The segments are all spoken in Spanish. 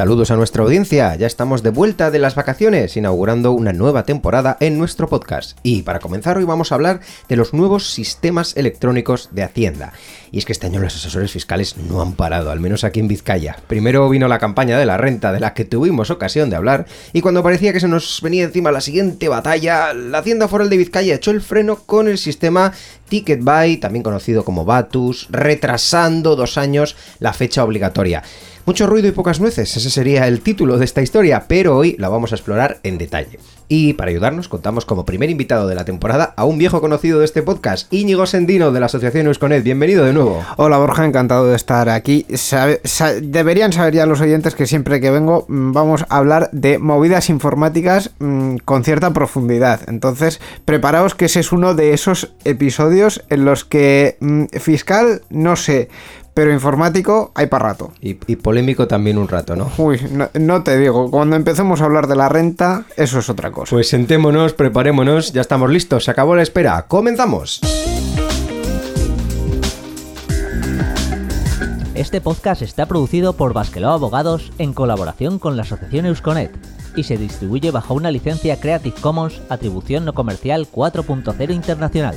Saludos a nuestra audiencia, ya estamos de vuelta de las vacaciones, inaugurando una nueva temporada en nuestro podcast. Y para comenzar hoy vamos a hablar de los nuevos sistemas electrónicos de Hacienda. Y es que este año los asesores fiscales no han parado, al menos aquí en Vizcaya. Primero vino la campaña de la renta, de la que tuvimos ocasión de hablar, y cuando parecía que se nos venía encima la siguiente batalla, la Hacienda Foral de Vizcaya echó el freno con el sistema Ticket Buy, también conocido como Batus, retrasando dos años la fecha obligatoria. Mucho ruido y pocas nueces, ese sería el título de esta historia, pero hoy la vamos a explorar en detalle. Y para ayudarnos contamos como primer invitado de la temporada a un viejo conocido de este podcast, Íñigo Sendino de la Asociación Eusconet. Bienvenido de nuevo. Hola Borja, encantado de estar aquí. deberían saber ya los oyentes que siempre que vengo mm, vamos a hablar de movidas informáticas mm, con cierta profundidad. Entonces, preparaos que ese es uno de esos episodios en los que mm, fiscal, no sé, pero informático hay para rato. Y, polémico también un rato, ¿no? Uy, no, te digo, cuando empecemos a hablar de la renta, eso es otra cosa. Pues sentémonos, preparémonos, ya estamos listos, se acabó la espera, comenzamos. Este podcast está producido por Basquelao Abogados en colaboración con la Asociación Eusconet y se distribuye bajo una licencia Creative Commons Atribución No Comercial 4.0 Internacional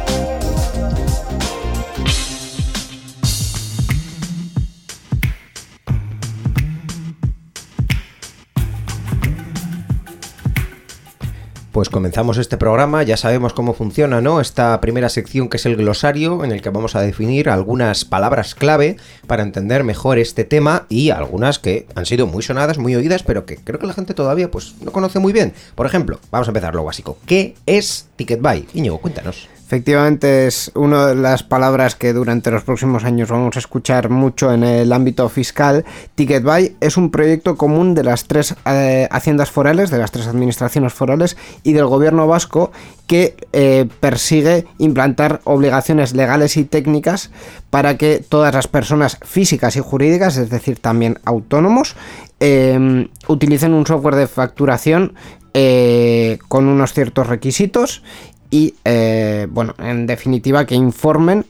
Pues comenzamos este programa, ya sabemos cómo funciona, ¿no? Esta primera sección que es el glosario, en el que vamos a definir algunas palabras clave para entender mejor este tema y algunas que han sido muy sonadas, muy oídas, pero que creo que la gente todavía pues no conoce muy bien. Por ejemplo, vamos a empezar lo básico. ¿Qué es Ticket Buy? Íñigo, cuéntanos. Efectivamente es una de las palabras que durante los próximos años vamos a escuchar mucho en el ámbito fiscal. Ticket Buy es un proyecto común de las tres eh, haciendas forales, de las tres administraciones forales y del gobierno vasco que eh, persigue implantar obligaciones legales y técnicas para que todas las personas físicas y jurídicas, es decir, también autónomos, em, utilicen un software de facturación eh, con unos ciertos requisitos y, eh, bueno, en definitiva, que informen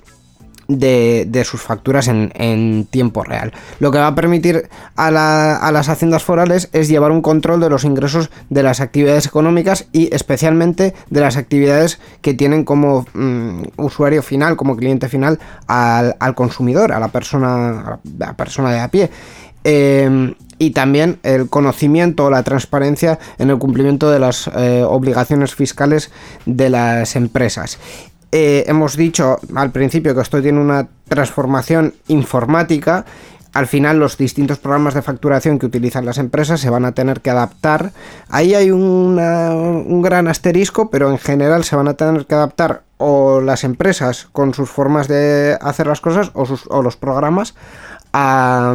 de, sus facturas en, tiempo real. Lo que va a permitir a, las haciendas forales es llevar un control de los ingresos de las actividades económicas y especialmente de las actividades que tienen como mm, usuario final, como cliente final al, consumidor, a la persona, la persona de a pie. Em, y también el conocimiento o la transparencia en el cumplimiento de las eh, obligaciones fiscales de las empresas. Eh, hemos dicho al principio que esto tiene una transformación informática. Al final los distintos programas de facturación que utilizan las empresas se van a tener que adaptar. Ahí hay un gran asterisco, pero en general se van a tener que adaptar o las empresas con sus formas de hacer las cosas o, o los programas a,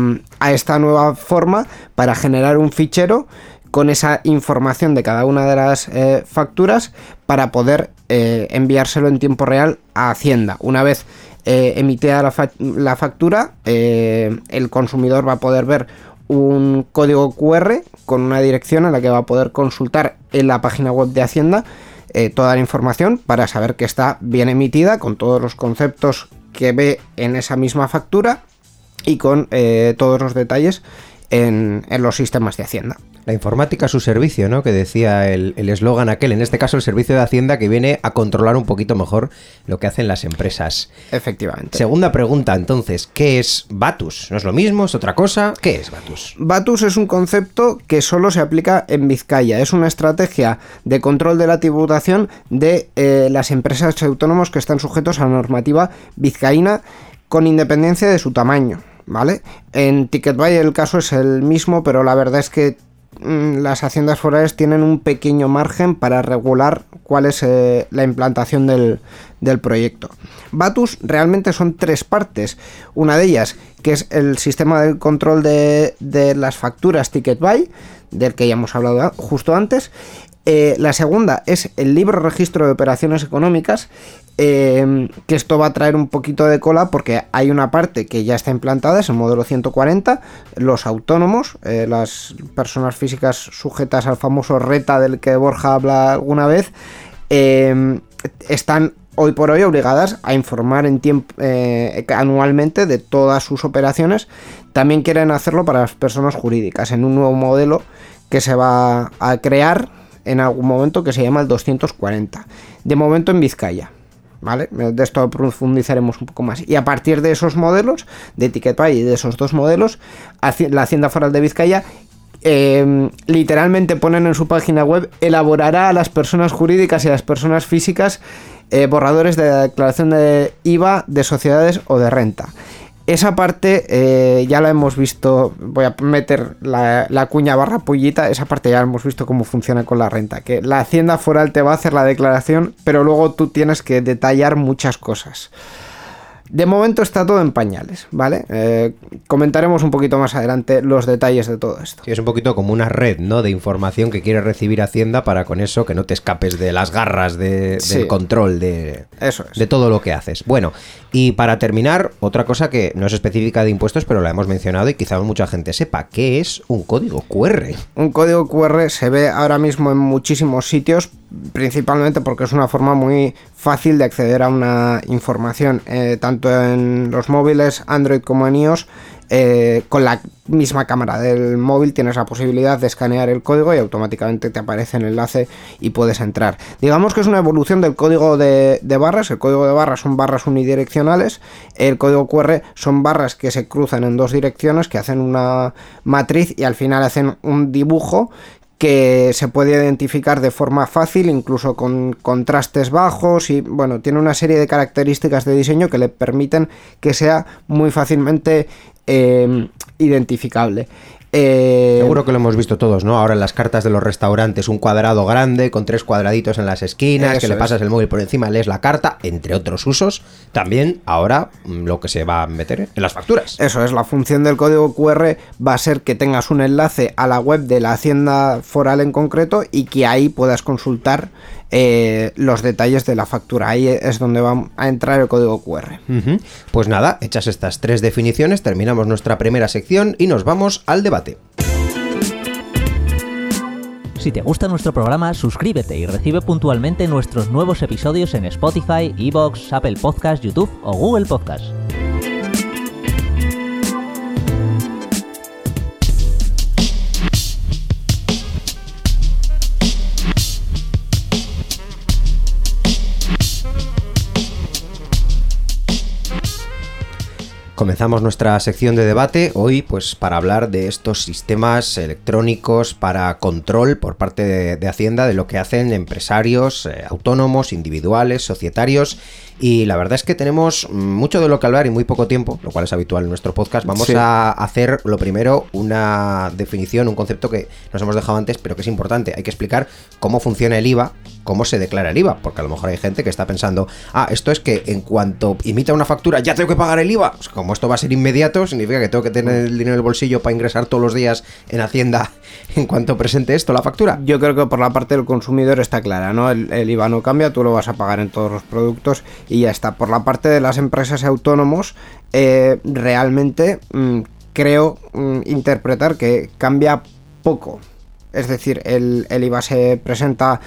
esta nueva forma para generar un fichero con esa información de cada una de las eh, facturas para poder eh, enviárselo en tiempo real a Hacienda. Una vez eh, emitida la, factura, el consumidor va a poder ver un código QR con una dirección en la que va a poder consultar en la página web de Hacienda toda la información para saber que está bien emitida con todos los conceptos que ve en esa misma factura y con eh, todos los detalles en, los sistemas de Hacienda. La informática a su servicio, ¿no? Que decía el eslogan aquel, en este caso el servicio de Hacienda que viene a controlar un poquito mejor lo que hacen las empresas. Efectivamente. Segunda pregunta, entonces, ¿qué es Batus? ¿No es lo mismo? ¿Es otra cosa? ¿Qué es Batus? Batus es un concepto que solo se aplica en Vizcaya. Es una estrategia de control de la tributación de eh, las empresas autónomos que están sujetos a la normativa vizcaína con independencia de su tamaño. ¿Vale? En TicketBuy el caso es el mismo, pero la verdad es que mm, las haciendas forales tienen un pequeño margen para regular cuál es eh, la implantación del, del proyecto. Batus realmente son tres partes. Una de ellas, que es el sistema de control de, de las facturas Ticket Buy, del que ya hemos hablado justo antes. Eh, la segunda es el libro registro de operaciones económicas, eh, que esto va a traer un poquito de cola porque hay una parte que ya está implantada, es el modelo 140, los autónomos, eh, las personas físicas sujetas al famoso RETA del que Borja habla alguna vez, están hoy por hoy obligadas a informar tiempo, anualmente de todas sus operaciones. También quieren hacerlo para las personas jurídicas en un nuevo modelo que se va a crear en algún momento que se llama el 240. De momento en Vizcaya. ¿Vale? De esto profundizaremos un poco más. Y a partir de esos modelos, de TicketPay y de esos dos modelos, la Hacienda Foral de Vizcaya em, literalmente ponen en su página web, elaborará a las personas jurídicas y a las personas físicas eh, borradores de declaración de IVA de sociedades o de renta. Esa parte eh, ya la hemos visto, voy a meter la, cuña barra pollita, esa parte ya hemos visto cómo funciona con la renta, que la hacienda foral te va a hacer la declaración, pero luego tú tienes que detallar muchas cosas. De momento está todo en pañales, ¿vale? Eh, comentaremos un poquito más adelante los detalles de todo esto. Sí, es un poquito como una red, ¿no? De información que quiere recibir Hacienda para con eso que no te escapes de las garras de, del control de, eso de todo lo que haces. Bueno, y para terminar, otra cosa que no es específica de impuestos, pero la hemos mencionado y quizá mucha gente sepa, ¿qué es un código QR? Un código QR se ve ahora mismo en muchísimos sitios, principalmente porque es una forma muy fácil de acceder a una información, eh, tanto en los móviles Android como en iOS. Eh, con la misma cámara del móvil tienes la posibilidad de escanear el código y automáticamente te aparece el enlace y puedes entrar. Digamos que es una evolución del código de, barras. El código de barras son barras unidireccionales. El código QR son barras que se cruzan en dos direcciones, que hacen una matriz y al final hacen un dibujo que se puede identificar de forma fácil, incluso con contrastes bajos y bueno, tiene una serie de características de diseño que le permiten que sea muy fácilmente eh, identificable. Eh, Seguro que lo hemos visto todos, ¿no? Ahora en las cartas de los restaurantes, un cuadrado grande con tres cuadraditos en las esquinas, que le pasas el móvil por encima, lees la carta, entre otros usos. También ahora mm, lo que se va a meter en las facturas. Eso es, la función del código QR va a ser que tengas un enlace a la web de la Hacienda Foral en concreto y que ahí puedas consultar eh, los detalles de la factura. Ahí es donde va a entrar el código QR. Pues nada, hechas estas tres definiciones, terminamos nuestra primera sección y nos vamos al debate. Si te gusta nuestro programa, suscríbete y recibe puntualmente nuestros nuevos episodios en Spotify, Evox, Apple Podcast, YouTube o Google Podcast. Comenzamos nuestra sección de debate hoy pues para hablar de estos sistemas electrónicos para control por parte de, Hacienda de lo que hacen empresarios eh, autónomos, individuales, societarios y la verdad es que tenemos mucho de lo que hablar y muy poco tiempo, lo cual es habitual en nuestro podcast. Vamos a hacer lo primero una definición, un concepto que nos hemos dejado antes pero que es importante. Hay que explicar cómo funciona el IVA cómo se declara el IVA, porque a lo mejor hay gente que está pensando, ah, esto es que en cuanto imita una factura ya tengo que pagar el IVA. Pues como esto va a ser inmediato, significa que tengo que tener el dinero en el bolsillo para ingresar todos los días en Hacienda en cuanto presente esto, la factura. Yo creo que por la parte del consumidor está clara, ¿no? El, IVA no cambia, tú lo vas a pagar en todos los productos y ya está. Por la parte de las empresas autónomos, eh, realmente mm, creo mm, interpretar que cambia poco. Es decir, el, IVA se presenta.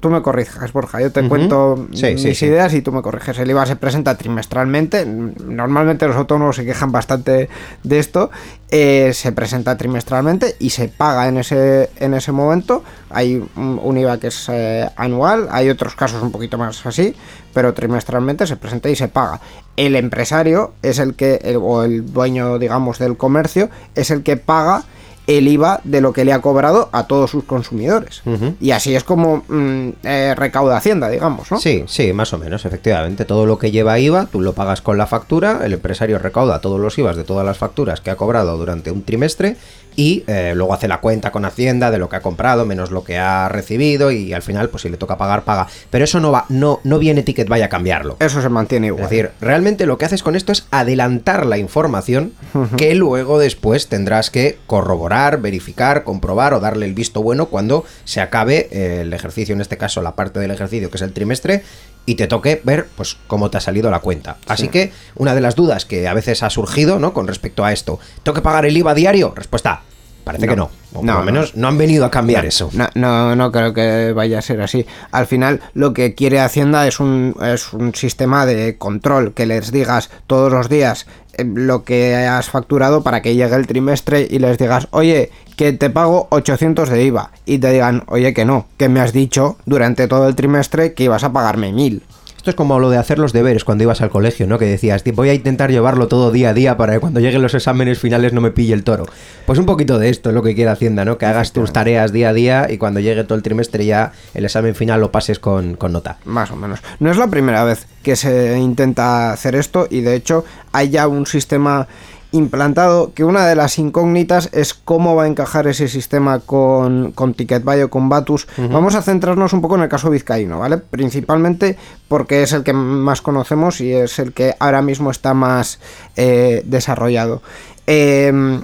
tú me corriges, Borja. Yo te cuento mis ideas y tú me corriges. El IVA se presenta trimestralmente. Normalmente los autónomos se quejan bastante de esto. Eh, se presenta trimestralmente y se paga en ese, en ese momento. Hay un, IVA que es eh, anual. Hay otros casos un poquito más así. Pero trimestralmente se presenta y se paga. El empresario es el que, o el dueño, digamos, del comercio, es el que paga el IVA de lo que le ha cobrado a todos sus consumidores. Y así es como mm, eh, recauda Hacienda, digamos, ¿no? Sí, sí, más o menos, efectivamente. Todo lo que lleva IVA, tú lo pagas con la factura, el empresario recauda todos los IVAs de todas las facturas que ha cobrado durante un trimestre y eh, luego hace la cuenta con Hacienda de lo que ha comprado menos lo que ha recibido y al final pues si le toca pagar paga pero eso no va no no viene ticket vaya a cambiarlo eso se mantiene igual es decir realmente lo que haces con esto es adelantar la información que luego después tendrás que corroborar verificar comprobar o darle el visto bueno cuando se acabe eh, el ejercicio en este caso la parte del ejercicio que es el trimestre y te toque ver pues cómo te ha salido la cuenta. Así que una de las dudas que a veces ha surgido, ¿no? Con respecto a esto, ¿tengo que pagar el IVA diario? Respuesta, parece que no. O por lo menos no han venido a cambiar eso. No, no, creo que vaya a ser así. Al final, lo que quiere Hacienda es un, es un sistema de control, que les digas todos los días eh, lo que has facturado para que llegue el trimestre y les digas, oye, que te pago 800 de IVA y te digan, oye, que no, que me has dicho durante todo el trimestre que ibas a pagarme 1000. Esto es como lo de hacer los deberes cuando ibas al colegio, ¿no? Que decías, voy a intentar llevarlo todo día a día para que cuando lleguen los exámenes finales no me pille el toro. Pues un poquito de esto es lo que quiere Hacienda, ¿no? Que hagas tus tareas día a día y cuando llegue todo el trimestre ya el examen final lo pases con, con nota. Más o menos. No es la primera vez que se intenta hacer esto y de hecho hay ya un sistema implantado que una de las incógnitas es cómo va a encajar ese sistema con, con TicketBuy o con Batus. Vamos a centrarnos un poco en el caso vizcaíno, ¿vale? Principalmente porque es el que más conocemos y es el que ahora mismo está más eh, desarrollado. Em,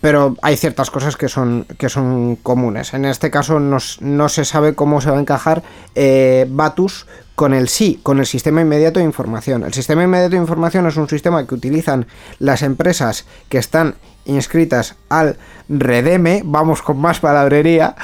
pero hay ciertas cosas que son, que son comunes. En este caso no se sabe cómo se va a encajar eh, Batus con el sí, con el sistema inmediato de información. El sistema inmediato de información es un sistema que utilizan las empresas que están inscritas al REDEME, vamos con más palabrería,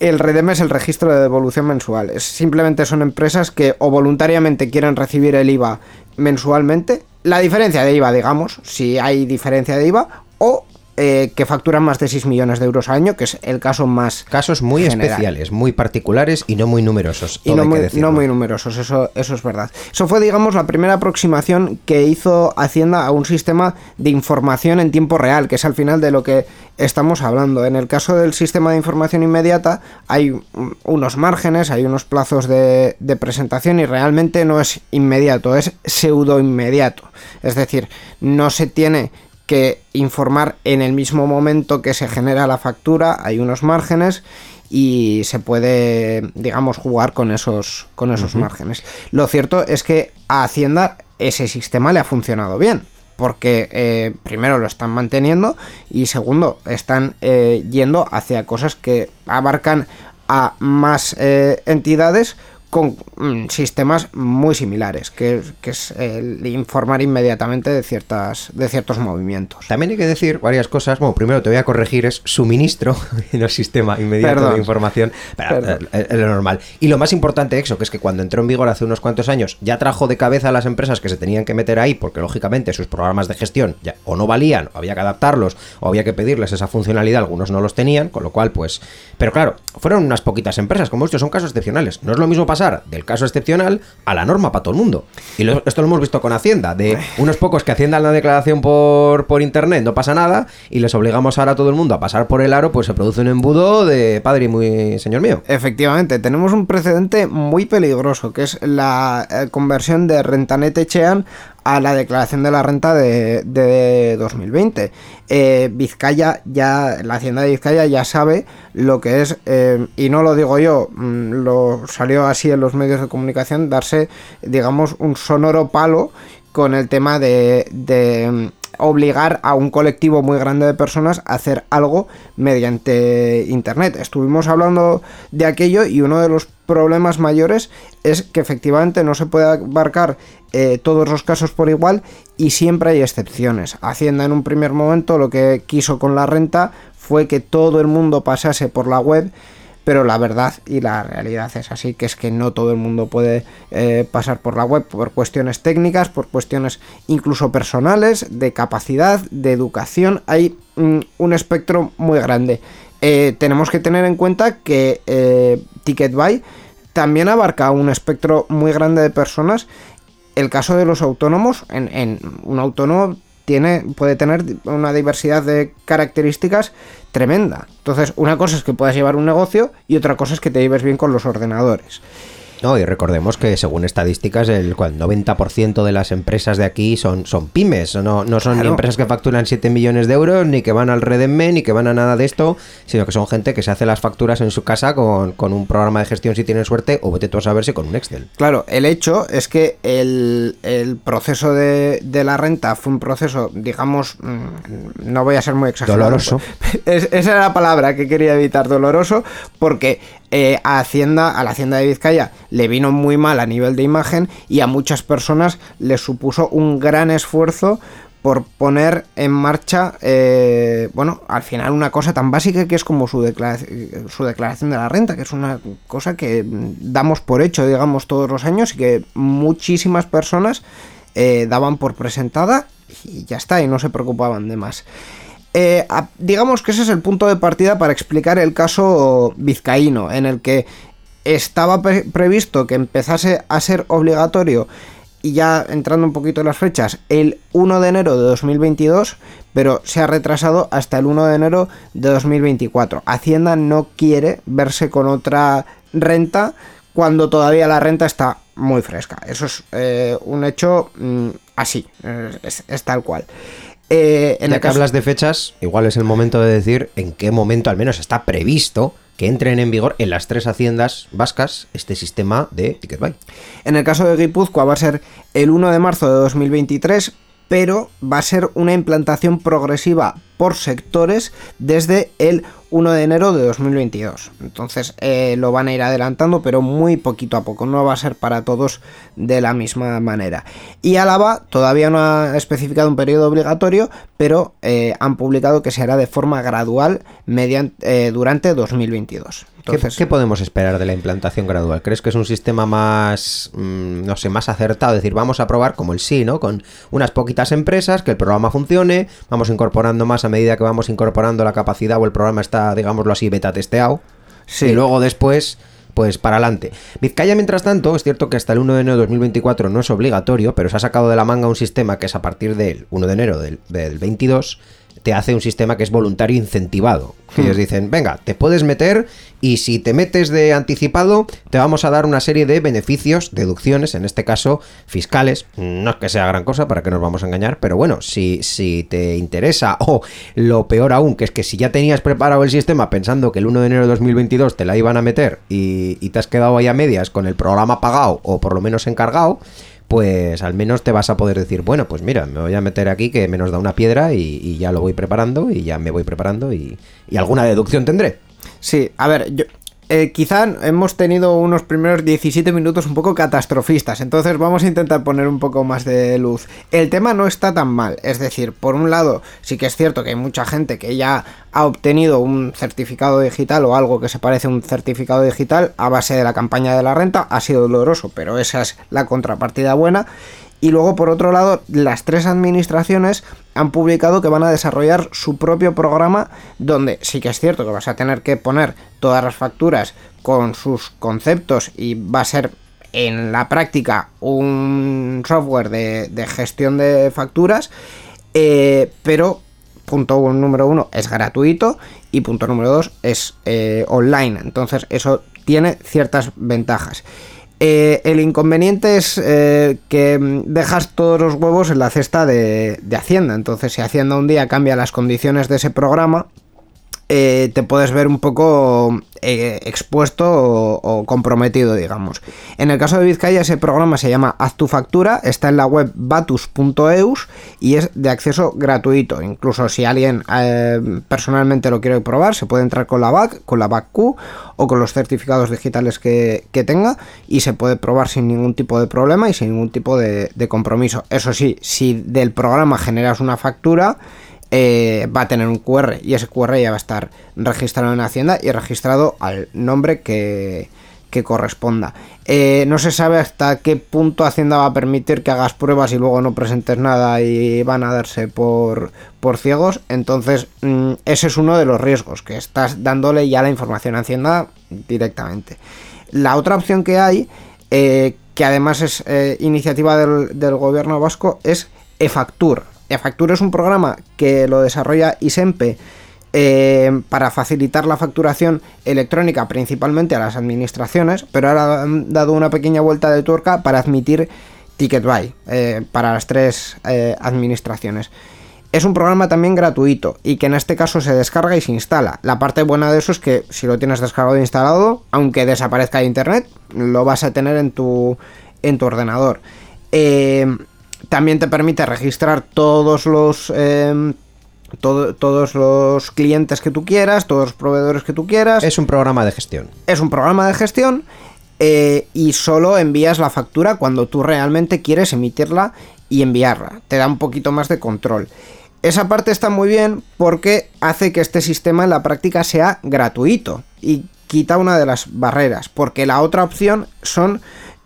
el REDEME es el registro de devolución mensual. simplemente son empresas que o voluntariamente quieren recibir el IVA mensualmente. La diferencia de IVA, digamos, si hay diferencia de IVA, o eh, que facturan más de 6 millones de euros al año, que es el caso más. Casos muy especiales, muy particulares y no muy numerosos. Y no muy, no muy, numerosos, eso, eso es verdad. Eso fue, digamos, la primera aproximación que hizo Hacienda a un sistema de información en tiempo real, que es al final de lo que estamos hablando. En el caso del sistema de información inmediata, hay unos márgenes, hay unos plazos de, de presentación y realmente no es inmediato, es pseudo inmediato. Es decir, no se tiene que informar en el mismo momento que se genera la factura, hay unos márgenes y se puede, digamos, jugar con esos, con esos márgenes. Lo cierto es que a Hacienda ese sistema le ha funcionado bien. Porque eh, primero lo están manteniendo y segundo están eh, yendo hacia cosas que abarcan a más eh, entidades con mm, sistemas muy similares, que, es el informar inmediatamente de, ciertas, de ciertos movimientos. También hay que decir varias cosas. Bueno, primero te voy a corregir, es suministro en el sistema inmediato de información. Pero, es, lo normal. Y lo más importante, eso, que es que cuando entró en vigor hace unos cuantos años, ya trajo de cabeza a las empresas que se tenían que meter ahí, porque lógicamente sus programas de gestión ya o no valían, o había que adaptarlos, o había que pedirles esa funcionalidad, algunos no los tenían, con lo cual, pues. Pero claro, fueron unas poquitas empresas, como estos son casos excepcionales. No es lo mismo pasar del caso excepcional a la norma para todo el mundo. Y esto lo hemos visto con Hacienda, de unos pocos que haciendan la declaración por, por internet, no pasa nada, y les obligamos ahora a todo el mundo a pasar por el aro, pues se produce un embudo de padre y muy señor mío. Efectivamente, tenemos un precedente muy peligroso, que es la eh, conversión de Rentanet Echean a la declaración de la renta de, 2020. Eh, Vizcaya ya, la hacienda de Vizcaya ya sabe lo que es, eh, y no lo digo yo, mm, lo salió así en los medios de comunicación, darse, digamos, un sonoro palo con el tema de, de obligar a un colectivo muy grande de personas a hacer algo mediante internet. Estuvimos hablando de aquello y uno de los problemas mayores es que efectivamente no se puede abarcar eh, todos los casos por igual y siempre hay excepciones. Hacienda en un primer momento lo que quiso con la renta fue que todo el mundo pasase por la web pero la verdad y la realidad es así, que es que no todo el mundo puede eh, pasar por la web por cuestiones técnicas, por cuestiones incluso personales, de capacidad, de educación, hay mm, un espectro muy grande. Eh, tenemos que tener en cuenta que eh, TicketBuy también abarca un espectro muy grande de personas. El caso de los autónomos, en, en un autónomo tiene, puede tener una diversidad de características tremenda. Entonces, una cosa es que puedas llevar un negocio y otra cosa es que te lleves bien con los ordenadores. No, y recordemos que según estadísticas el 90% de las empresas de aquí son, son pymes, no, no son ni empresas que facturan 7 millones de euros, ni que van al Redemme, ni que van a nada de esto, sino que son gente que se hace las facturas en su casa con, un programa de gestión si tienen suerte, o vete tú a saber si con un Excel. Claro, el hecho es que el, proceso de, la renta fue un proceso, digamos, mm, no voy a ser muy exagerado. Doloroso. esa era la palabra que quería evitar, doloroso, porque eh, a Hacienda, a la Hacienda de Vizcaya, le vino muy mal a nivel de imagen y a muchas personas les supuso un gran esfuerzo por poner en marcha, eh, bueno, al final una cosa tan básica que es como su, su declaración de la renta, que es una cosa que damos por hecho, digamos, todos los años y que muchísimas personas eh, daban por presentada y ya está, y no se preocupaban de más. Eh, digamos que ese es el punto de partida para explicar el caso vizcaíno, en el que estaba previsto que empezase a ser obligatorio y ya entrando un poquito en las fechas, el 1 de enero de 2022, pero se ha retrasado hasta el 1 de enero de 2024. Hacienda no quiere verse con otra renta cuando todavía la renta está muy fresca. Eso es eh, un hecho mm, así, es, tal cual. Eh, en ya que hablas de fechas, igual es el momento de decir en qué momento al menos está previsto que entren en vigor en las tres haciendas vascas este sistema de TicketBuy. En el caso de Guipúzcoa va a ser el 1 de marzo de 2023, pero va a ser una implantación progresiva por sectores desde el 1 de enero de 2022. Entonces eh, lo van a ir adelantando, pero muy poquito a poco. No va a ser para todos de la misma manera. Y Álava todavía no ha especificado un periodo obligatorio, pero eh, han publicado que se hará de forma gradual eh, durante 2022. ¿Qué, podemos esperar de la implantación gradual? ¿Crees que es un sistema más, mm, no sé, más acertado? Es decir, vamos a probar como el sí, ¿no? Con unas poquitas empresas, que el programa funcione, vamos incorporando más a medida que vamos incorporando la capacidad o el programa está, digámoslo así, beta testeado. Sí. Y luego después pues para adelante. Vizcaya, mientras tanto, es cierto que hasta el 1 de enero de 2024 no es obligatorio, pero se ha sacado de la manga un sistema que es a partir del 1 de enero del, del 22 te hace un sistema que es voluntario incentivado. Hmm. Ellos dicen, venga, te puedes meter y si te metes de anticipado, te vamos a dar una serie de beneficios, deducciones, en este caso fiscales. No es que sea gran cosa, para que nos vamos a engañar, pero bueno, si, si te interesa, o lo peor aún, que es que si ya tenías preparado el sistema pensando que el 1 de enero de 2022 te la iban a meter y, y te has quedado ahí a medias con el programa pagado o por lo menos encargado, pues al menos te vas a poder decir, bueno, pues mira, me voy a meter aquí que me nos da una piedra y, ya lo voy preparando y ya me voy preparando y, y alguna deducción tendré. Sí, a ver, yo, eh, quizá hemos tenido unos primeros 17 minutos un poco catastrofistas, entonces vamos a intentar poner un poco más de luz. El tema no está tan mal, es decir, por un lado, sí que es cierto que hay mucha gente que ya ha obtenido un certificado digital o algo que se parece a un certificado digital a base de la campaña de la renta, ha sido doloroso, pero esa es la contrapartida buena. Y luego, por otro lado, las tres administraciones han publicado que van a desarrollar su propio programa donde sí que es cierto que vas a tener que poner todas las facturas con sus conceptos y va a ser en la práctica un software de, gestión de facturas, eh, pero punto número uno es gratuito y punto número dos es eh, online. Entonces eso tiene ciertas ventajas. Eh, el inconveniente es eh, que dejas todos los huevos en la cesta de, de Hacienda. Entonces, si Hacienda un día cambia las condiciones de ese programa, eh, te puedes ver un poco eh, expuesto o, comprometido, digamos. En el caso de Vizcaya, ese programa se llama Haz tu factura, está en la web batus.eus y es de acceso gratuito. Incluso si alguien eh, personalmente lo quiere probar, se puede entrar con la BAC, con la BAC Q o con los certificados digitales que, tenga y se puede probar sin ningún tipo de problema y sin ningún tipo de compromiso. Eso sí, si del programa generas una factura, eh, va a tener un QR y ese QR ya va a estar registrado en Hacienda y registrado al nombre que, corresponda. Eh, no se sabe hasta qué punto Hacienda va a permitir que hagas pruebas y luego no presentes nada y van a darse por, por ciegos. Entonces, mm, ese es uno de los riesgos, que estás dándole ya la información a Hacienda directamente. La otra opción que hay, eh, que además es iniciativa del, gobierno vasco, es e-factura eFactura es un programa que lo desarrolla Isempe eh, para facilitar la facturación electrónica principalmente a las administraciones, pero ahora han dado una pequeña vuelta de tuerca para admitir TicketBuy eh, para las tres eh, administraciones. Es un programa también gratuito y que en este caso se descarga y se instala. La parte buena de eso es que si lo tienes descargado e instalado, aunque desaparezca de internet, lo vas a tener en tu, en tu ordenador. También te permite registrar todos los todos los clientes que tú quieras, todos los proveedores que tú quieras. Es un programa de gestión. Es un programa de gestión eh, y solo envías la factura cuando tú realmente quieres emitirla y enviarla. Te da un poquito más de control. Esa parte está muy bien porque hace que este sistema en la práctica sea gratuito y quita una de las barreras, porque la otra opción son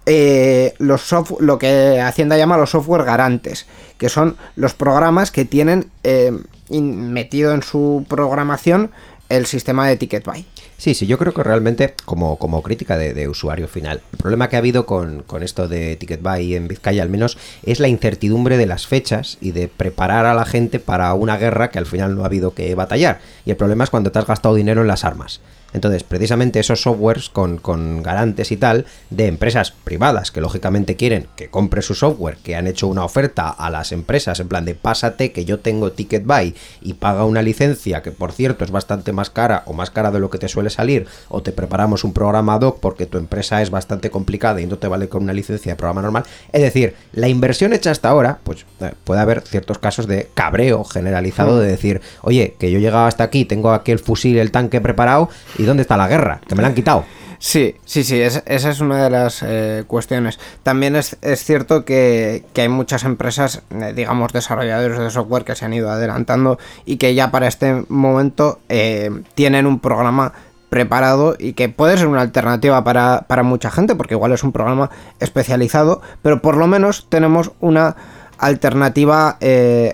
eh, los lo que Hacienda llama los software garantes, que son los programas que tienen eh, metido en su programación el sistema de ticket buy. Sí, sí, yo creo que realmente, como, como crítica de, usuario final, el problema que ha habido con, con esto de Ticket Buy en Vizcaya al menos es la incertidumbre de las fechas y de preparar a la gente para una guerra que al final no ha habido que batallar. Y el problema es cuando te has gastado dinero en las armas. Entonces, precisamente esos softwares con, con, garantes y tal de empresas privadas que lógicamente quieren que compre su software, que han hecho una oferta a las empresas en plan de pásate que yo tengo Ticket Buy y paga una licencia que por cierto es bastante más cara o más cara de lo que te suele salir o te preparamos un programa doc porque tu empresa es bastante complicada y no te vale con una licencia de programa normal. Es decir, la inversión hecha hasta ahora, pues eh, puede haber ciertos casos de cabreo generalizado de decir, oye, que yo he llegado hasta aquí, tengo aquí el fusil, el tanque preparado ¿Y dónde está la guerra? Que me la han quitado. Sí, sí, sí, esa es una de las eh, cuestiones. También es, cierto que, hay muchas empresas, eh, digamos, desarrolladores de software que se han ido adelantando y que ya para este momento eh, tienen un programa preparado y que puede ser una alternativa para, para mucha gente, porque igual es un programa especializado, pero por lo menos tenemos una alternativa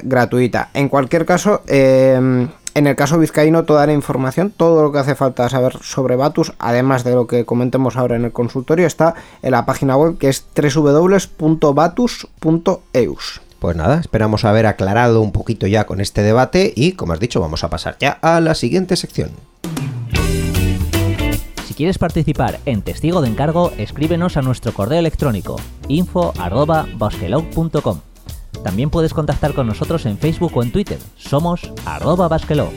gratuita. En cualquier caso, en el caso vizcaíno, toda la información, todo lo que hace falta saber sobre Batus, además de lo que comentemos ahora en el consultorio, está en la página web que es www.batus.eus. Pues nada, esperamos haber aclarado un poquito ya con este debate y, como has dicho, vamos a pasar ya a la siguiente sección. Si quieres participar en Testigo de Encargo, escríbenos a nuestro correo electrónico info.bosquelog.com también puedes contactar con nosotros en Facebook o en Twitter. Somos arroba basquelo.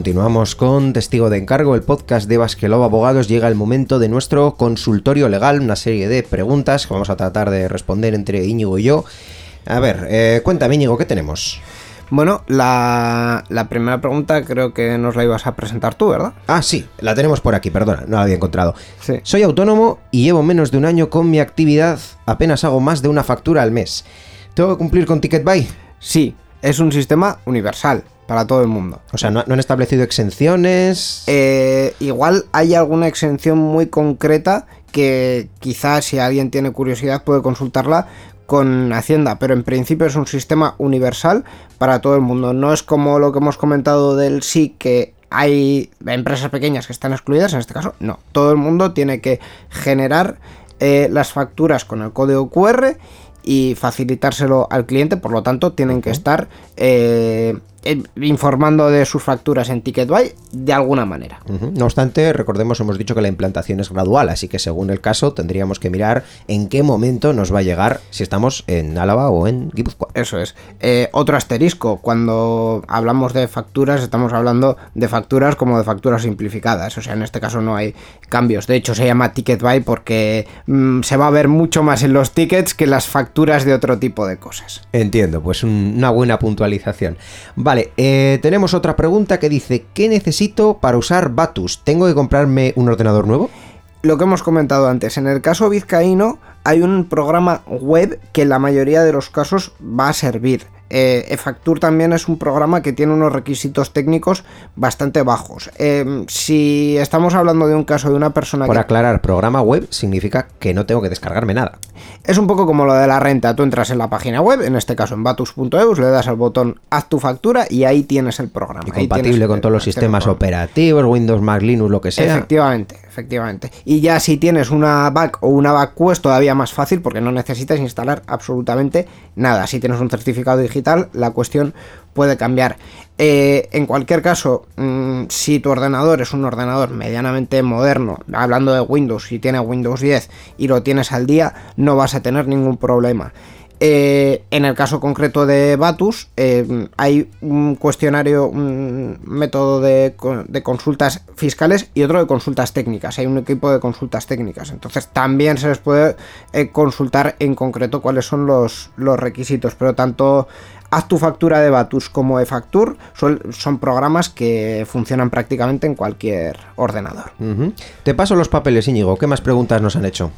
Continuamos con Testigo de Encargo, el podcast de Basquelov Abogados. Llega el momento de nuestro consultorio legal, una serie de preguntas que vamos a tratar de responder entre Íñigo y yo. A ver, eh, cuéntame Íñigo, ¿qué tenemos? Bueno, la, primera pregunta creo que nos la ibas a presentar tú, ¿verdad? Ah, sí, la tenemos por aquí, perdona, no la había encontrado. Soy autónomo y llevo menos de un año con mi actividad, apenas hago más de una factura al mes. ¿Tengo que cumplir con TicketBuy? Sí, es un sistema universal para todo el mundo. O sea, ¿no, han establecido exenciones? Eh, igual hay alguna exención muy concreta que quizás si alguien tiene curiosidad puede consultarla con Hacienda, pero en principio es un sistema universal para todo el mundo. No es como lo que hemos comentado del sí que hay empresas pequeñas que están excluidas, en este caso no. Todo el mundo tiene que generar eh, las facturas con el código QR y facilitárselo al cliente, por lo tanto tienen que estar eh, eh, informando de sus facturas en TicketBuy de alguna manera. No obstante, recordemos, hemos dicho que la implantación es gradual, así que según el caso tendríamos que mirar en qué momento nos va a llegar si estamos en Álava o en Guipúzcoa. Eso es. Eh, otro asterisco, cuando hablamos de facturas estamos hablando de facturas como de facturas simplificadas, o sea, en este caso no hay cambios. De hecho, se llama TicketBuy porque mm, se va a ver mucho más en los tickets que las facturas de otro tipo de cosas. Entiendo, pues una buena puntualización. Vale, eh, tenemos otra pregunta que dice, ¿qué necesito para usar Batus? ¿Tengo que comprarme un ordenador nuevo? Lo que hemos comentado antes, en el caso vizcaíno hay un programa web que en la mayoría de los casos va a servir. Eh, también es un programa que tiene unos requisitos técnicos bastante bajos. Eh, si estamos hablando de un caso de una persona Por que... aclarar, programa web significa que no tengo que descargarme nada. Es un poco como lo de la renta. Tú entras en la página web, en este caso en batus.eus, le das al botón Haz tu factura y ahí tienes el programa. Y compatible con el- todos los sistemas operativos, Windows, Mac, Linux, lo que sea. Efectivamente, efectivamente. Y ya si tienes una back o una back quest todavía más fácil porque no necesitas instalar absolutamente nada. Si tienes un certificado digital, la cuestión puede cambiar. Eh, en cualquier caso, mm, si tu ordenador es un ordenador medianamente moderno, hablando de Windows, si tiene Windows 10 y lo tienes al día, no vas a tener ningún problema. Eh, en el caso concreto de Batus, eh, hay un cuestionario, un método de, co- de consultas fiscales y otro de consultas técnicas. Hay un equipo de consultas técnicas. Entonces también se les puede eh, consultar en concreto cuáles son los, los requisitos. Pero tanto Haz tu factura de Batus como eFacture son, programas que funcionan prácticamente en cualquier ordenador. Te paso los papeles, Íñigo. ¿Qué más preguntas nos han hecho?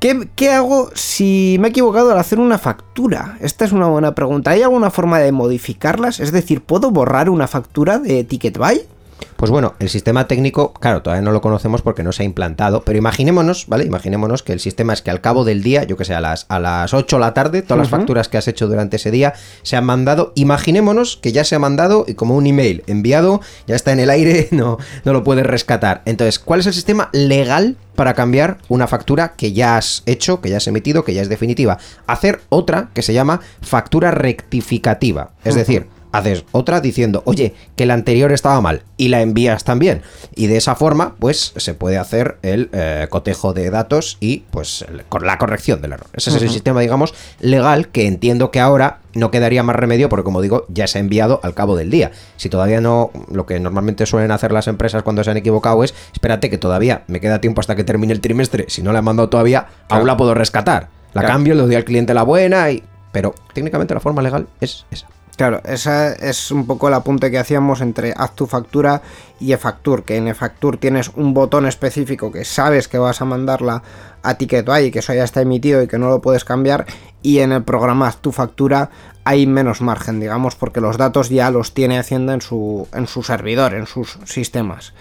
¿Qué, hago si me he equivocado al hacer una factura? Esta es una buena pregunta. ¿Hay alguna forma de modificarlas? Es decir, ¿puedo borrar una factura de TicketBuy? Pues bueno, el sistema técnico, claro, todavía no lo conocemos porque no se ha implantado, pero imaginémonos, ¿vale? Imaginémonos que el sistema es que al cabo del día, yo que sé, a las, a las 8 de la tarde, todas las facturas que has hecho durante ese día se han mandado. Imaginémonos que ya se ha mandado y como un email enviado, ya está en el aire, no, no lo puedes rescatar. Entonces, ¿cuál es el sistema legal para cambiar una factura que ya has hecho, que ya has emitido, que ya es definitiva? Hacer otra que se llama factura rectificativa. Es decir, haces otra diciendo, oye, que la anterior estaba mal y la envías también. Y de esa forma, pues se puede hacer el eh, cotejo de datos y pues el- con la corrección del error. Ese es el sistema, digamos, legal que entiendo que ahora no quedaría más remedio porque, como digo, ya se ha enviado al cabo del día. Si todavía no, lo que normalmente suelen hacer las empresas cuando se han equivocado es, espérate que todavía me queda tiempo hasta que termine el trimestre. Si no la he mandado todavía, Claro. aún la puedo rescatar. La Claro. cambio, le doy al cliente la buena y... Pero técnicamente la forma legal es esa. Claro, ese es un poco el apunte que hacíamos entre haz tu factura y eFacture, que en eFacture tienes un botón específico que sabes que vas a mandarla a TicketBuy y que eso ya está emitido y que no lo puedes cambiar, y en el programa haz tu factura hay menos margen, digamos, porque los datos ya los tiene Hacienda en su, en su servidor, en sus sistemas.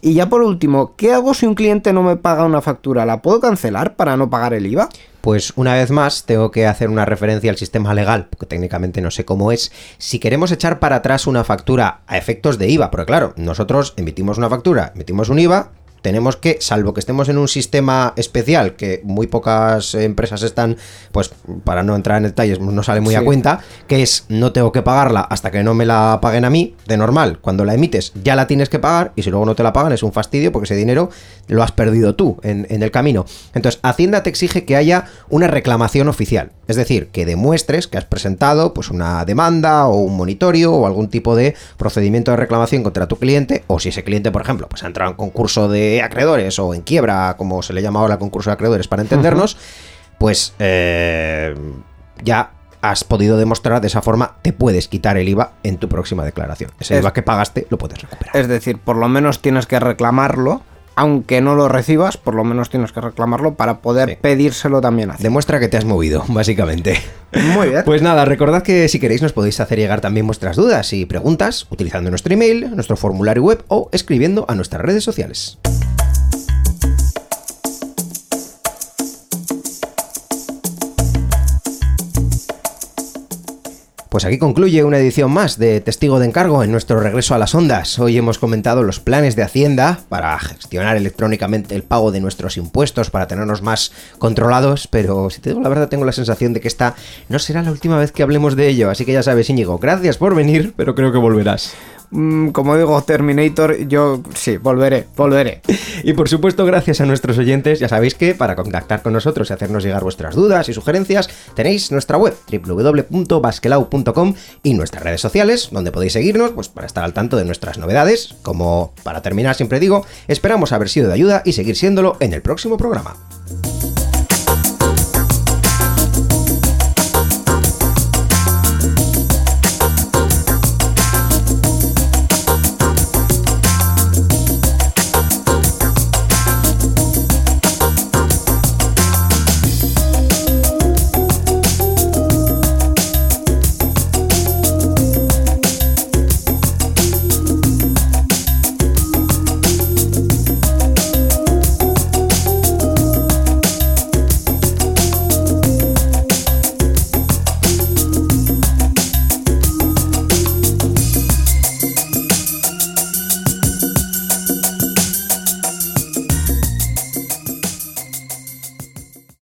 Y ya por último, ¿qué hago si un cliente no me paga una factura? ¿La puedo cancelar para no pagar el IVA? Pues una vez más tengo que hacer una referencia al sistema legal, porque técnicamente no sé cómo es. Si queremos echar para atrás una factura a efectos de IVA, porque claro, nosotros emitimos una factura, emitimos un IVA, tenemos que, salvo que estemos en un sistema especial, que muy pocas empresas están, pues para no entrar en detalles, no sale muy a cuenta, que es no tengo que pagarla hasta que no me la paguen a mí, de normal, cuando la emites ya la tienes que pagar y si luego no te la pagan es un fastidio porque ese dinero lo has perdido tú en, en el camino. Entonces, Hacienda te exige que haya una reclamación oficial, es decir, que demuestres que has presentado pues una demanda o un monitorio o algún tipo de procedimiento de reclamación contra tu cliente o si ese cliente, por ejemplo, pues ha entrado en concurso de acreedores o en quiebra, como se le llama ahora concurso de acreedores para entendernos, pues eh, ya has podido demostrar de esa forma, te puedes quitar el IVA en tu próxima declaración. Ese Es- IVA que pagaste lo puedes recuperar. Es decir, por lo menos tienes que reclamarlo, aunque no lo recibas, por lo menos tienes que reclamarlo para poder Sí. pedírselo también a Hacienda. Demuestra que te has movido, básicamente. Muy bien. Pues nada, recordad que si queréis nos podéis hacer llegar también vuestras dudas y preguntas utilizando nuestro email, nuestro formulario web o escribiendo a nuestras redes sociales. Pues aquí concluye una edición más de Testigo de Encargo en nuestro regreso a las ondas. Hoy hemos comentado los planes de Hacienda para gestionar electrónicamente el pago de nuestros impuestos, para tenernos más controlados, pero si te digo la verdad tengo la sensación de que esta no será la última vez que hablemos de ello, así que ya sabes Íñigo, gracias por venir, pero creo que volverás. Mm, como digo, Terminator, yo sí, volveré, volveré. Y por supuesto, gracias a nuestros oyentes, ya sabéis que para contactar con nosotros y hacernos llegar vuestras dudas y sugerencias, tenéis nuestra web www.basquelau.com y nuestras redes sociales, donde podéis seguirnos pues, para estar al tanto de nuestras novedades. Como para terminar siempre digo, esperamos haber sido de ayuda y seguir siéndolo en el próximo programa.